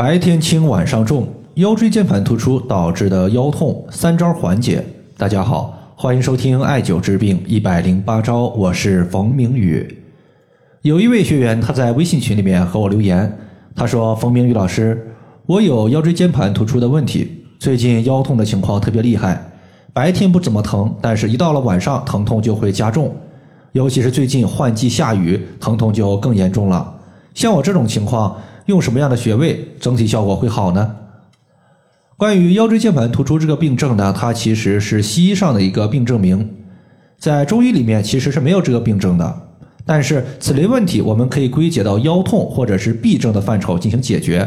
白天轻，晚上重，腰椎间盘突出导致的腰痛，三招缓解。大家好，欢迎收听艾灸治病一百零八招，我是冯明宇。有一位学员他在微信群里面和我留言，他说：“冯明宇老师，我有腰椎间盘突出的问题，最近腰痛的情况特别厉害，白天不怎么疼，但是一到了晚上，疼痛就会加重，尤其是最近换季下雨，疼痛就更严重了。像我这种情况。”用什么样的穴位整体效果会好呢？关于腰椎间盘突出这个病症呢，它其实是西医上的一个病证明，在中医里面其实是没有这个病症的。但是此类问题我们可以归结到腰痛或者是痹症的范畴进行解决。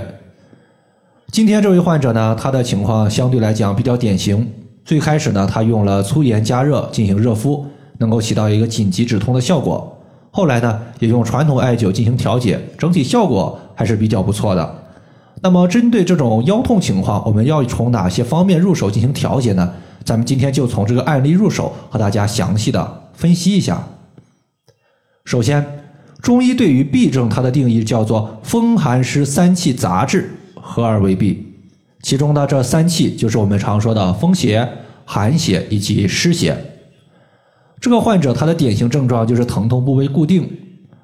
今天这位患者呢，他的情况相对来讲比较典型。最开始呢，他用了粗盐加热进行热敷，能够起到一个紧急止痛的效果。后来呢，也用传统艾灸进行调节，整体效果还是比较不错的。那么，针对这种腰痛情况，我们要从哪些方面入手进行调节呢？咱们今天就从这个案例入手，和大家详细的分析一下。首先，中医对于痹症它的定义叫做风寒湿三气杂治，合而为痹。其中的这三气就是我们常说的风邪、寒邪以及湿邪。这个患者他的典型症状就是疼痛部位固定，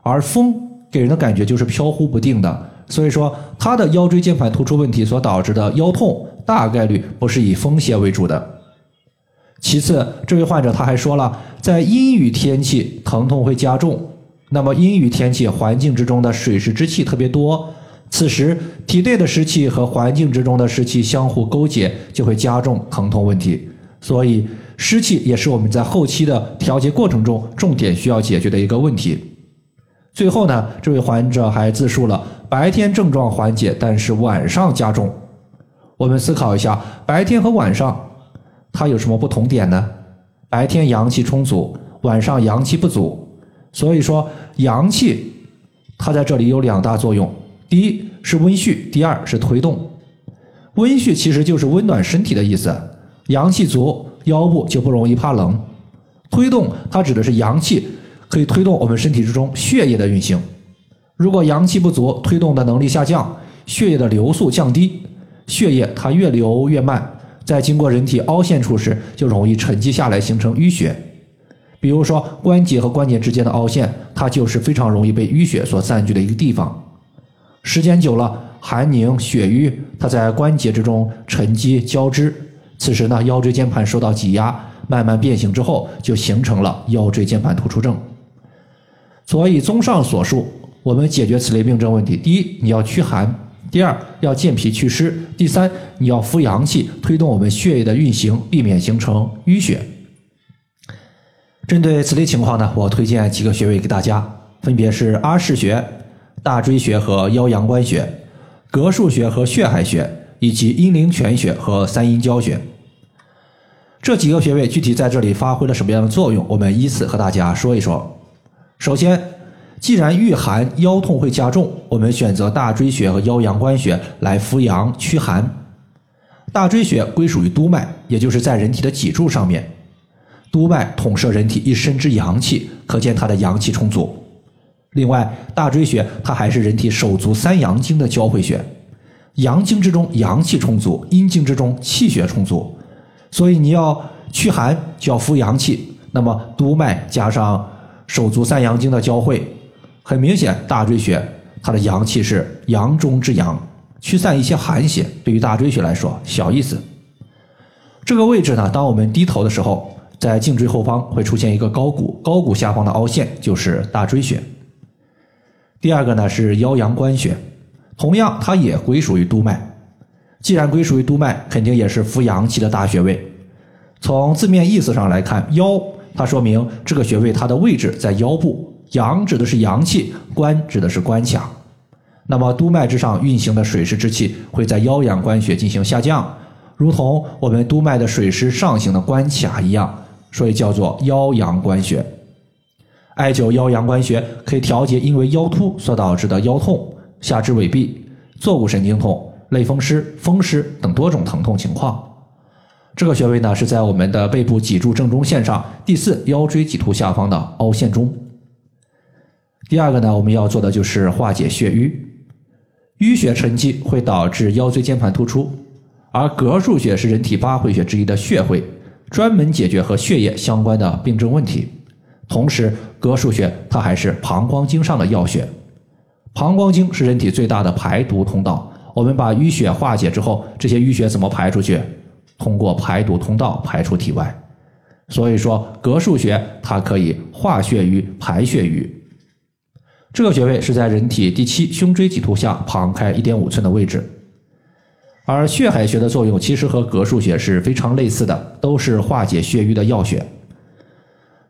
而风给人的感觉就是飘忽不定的，所以说他的腰椎间盘突出问题所导致的腰痛大概率不是以风邪为主的。其次，这位患者他还说了，在阴雨天气疼痛会加重，那么阴雨天气环境之中的水湿之气特别多，此时体内的湿气和环境之中的湿气相互勾结，就会加重疼痛问题，所以。湿气也是我们在后期的调节过程中重点需要解决的一个问题。最后呢，这位患者还自述了白天症状缓解，但是晚上加重。我们思考一下，白天和晚上它有什么不同点呢？白天阳气充足，晚上阳气不足。所以说，阳气它在这里有两大作用：第一是温煦，第二是推动。温煦其实就是温暖身体的意思，阳气足。腰部就不容易怕冷，推动它指的是阳气可以推动我们身体之中血液的运行。如果阳气不足，推动的能力下降，血液的流速降低，血液它越流越慢，在经过人体凹陷处时，就容易沉积下来，形成淤血。比如说关节和关节之间的凹陷，它就是非常容易被淤血所占据的一个地方。时间久了，寒凝血瘀，它在关节之中沉积交织。此时呢，腰椎间盘受到挤压，慢慢变形之后，就形成了腰椎间盘突出症。所以，综上所述，我们解决此类病症问题：第一，你要驱寒；第二，要健脾祛湿；第三，你要扶阳气，推动我们血液的运行，避免形成淤血。针对此类情况呢，我推荐几个穴位给大家，分别是阿是穴、大椎穴和腰阳关穴、膈腧穴和血海穴。以及阴陵泉穴和三阴交穴这几个穴位具体在这里发挥了什么样的作用？我们依次和大家说一说。首先，既然遇寒腰痛会加重，我们选择大椎穴和腰阳关穴来扶阳驱寒。大椎穴归属于督脉，也就是在人体的脊柱上面。督脉统摄人体一身之阳气，可见它的阳气充足。另外，大椎穴它还是人体手足三阳经的交汇穴。阳经之中阳气充足，阴经之中气血充足，所以你要驱寒就要扶阳气。那么督脉加上手足三阳经的交汇，很明显大椎穴它的阳气是阳中之阳，驱散一些寒邪。对于大椎穴来说，小意思。这个位置呢，当我们低头的时候，在颈椎后方会出现一个高骨，高骨下方的凹陷就是大椎穴。第二个呢是腰阳关穴。同样，它也归属于督脉。既然归属于督脉，肯定也是扶阳气的大穴位。从字面意思上来看，腰它说明这个穴位它的位置在腰部。阳指的是阳气，关指的是关卡。那么督脉之上运行的水湿之气会在腰阳关穴进行下降，如同我们督脉的水湿上行的关卡一样，所以叫做腰阳关穴。艾灸腰阳关穴可以调节因为腰突所导致的腰痛。下肢痿痹、坐骨神经痛、类风湿、风湿等多种疼痛情况。这个穴位呢是在我们的背部脊柱正中线上第四腰椎棘突下方的凹陷中。第二个呢，我们要做的就是化解血瘀。淤血沉积会导致腰椎间盘突出，而膈腧穴是人体八会穴之一的穴会，专门解决和血液相关的病症问题。同时，膈腧穴它还是膀胱经上的要穴，膀胱经是人体最大的排毒通道。我们把淤血化解之后，这些淤血怎么排出去？通过排毒通道排出体外。所以说，膈腧穴它可以化血瘀、排血瘀。这个穴位是在人体第七胸椎棘突下旁开一点五寸的位置，而血海穴的作用其实和膈腧穴是非常类似的，都是化解血瘀的要穴。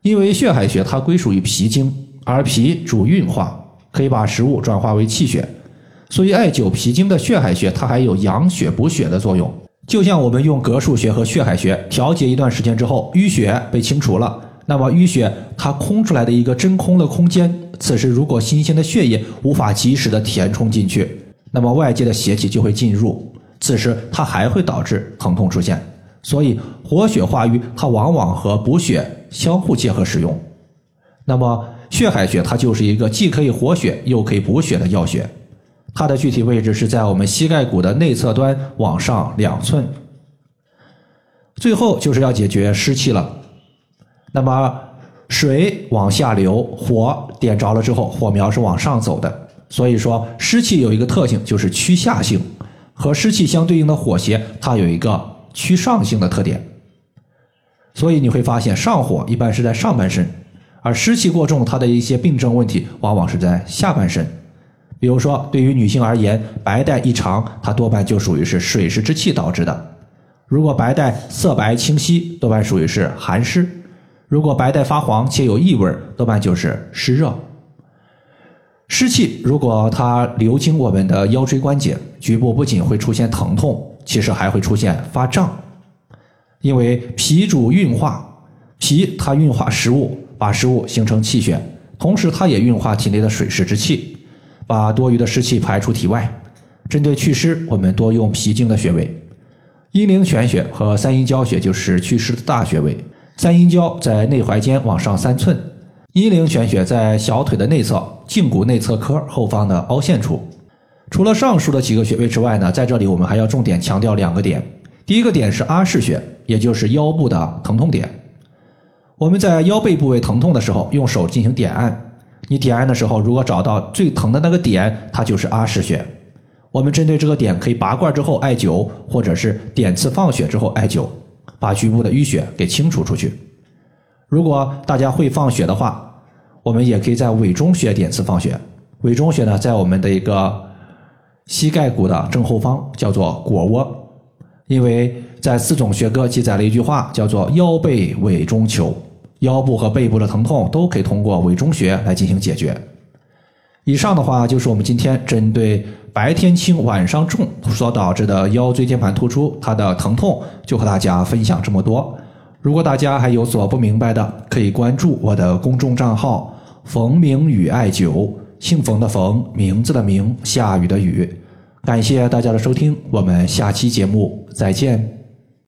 因为血海穴它归属于脾经，而脾主运化，可以把食物转化为气血，所以艾灸脾经的血海穴，它还有养血补血的作用。就像我们用膈腧穴和血海穴调节一段时间之后，淤血被清除了。那么淤血它空出来的一个真空的空间，此时如果新鲜的血液无法及时的填充进去，那么外界的邪气就会进入，此时它还会导致疼痛出现。所以活血化瘀它往往和补血相互结合使用。那么血海穴它就是一个既可以活血又可以补血的药穴，它的具体位置是在我们膝盖骨的内侧端往上两寸。最后就是要解决湿气了。那么水往下流，火点着了之后，火苗是往上走的。所以说湿气有一个特性，就是趋下性；和湿气相对应的火邪，它有一个趋上性的特点。所以你会发现，上火一般是在上半身，而湿气过重，它的一些病症问题往往是在下半身。比如说，对于女性而言，白带异常，它多半就属于是水湿之气导致的。如果白带色白清晰，多半属于是寒湿。如果白带发黄且有异味，多半就是湿热。湿气如果它流经我们的腰椎关节，局部不仅会出现疼痛，其实还会出现发胀。因为脾主运化，脾它运化食物，把食物形成气血，同时它也运化体内的水湿之气，把多余的湿气排出体外。针对祛湿，我们多用脾经的穴位，阴陵泉穴和三阴交穴就是祛湿的大穴位。三阴交在内踝尖往上三寸，阴陵泉穴在小腿的内侧胫骨内侧髁后方的凹陷处。除了上述的几个穴位之外呢，在这里我们还要重点强调两个点。第一个点是阿是穴，也就是腰部的疼痛点。我们在腰背部位疼痛的时候，用手进行点按。你点按的时候，如果找到最疼的那个点，它就是阿是穴。我们针对这个点，可以拔罐之后艾灸，或者是点刺放血之后艾灸。把局部的淤血给清除出去。如果大家会放血的话，我们也可以在委中穴点刺放血。委中穴呢，在我们的一个膝盖骨的正后方，叫做腘窝。因为在四种学科记载了一句话，叫做“腰背委中求”，腰部和背部的疼痛都可以通过委中穴来进行解决。以上的话就是我们今天针对。白天轻晚上重所导致的腰椎间盘突出，它的疼痛就和大家分享这么多。如果大家还有所不明白的，可以关注我的公众账号“冯明宇艾灸”，姓冯的冯，名字的名，下雨的雨。感谢大家的收听，我们下期节目再见。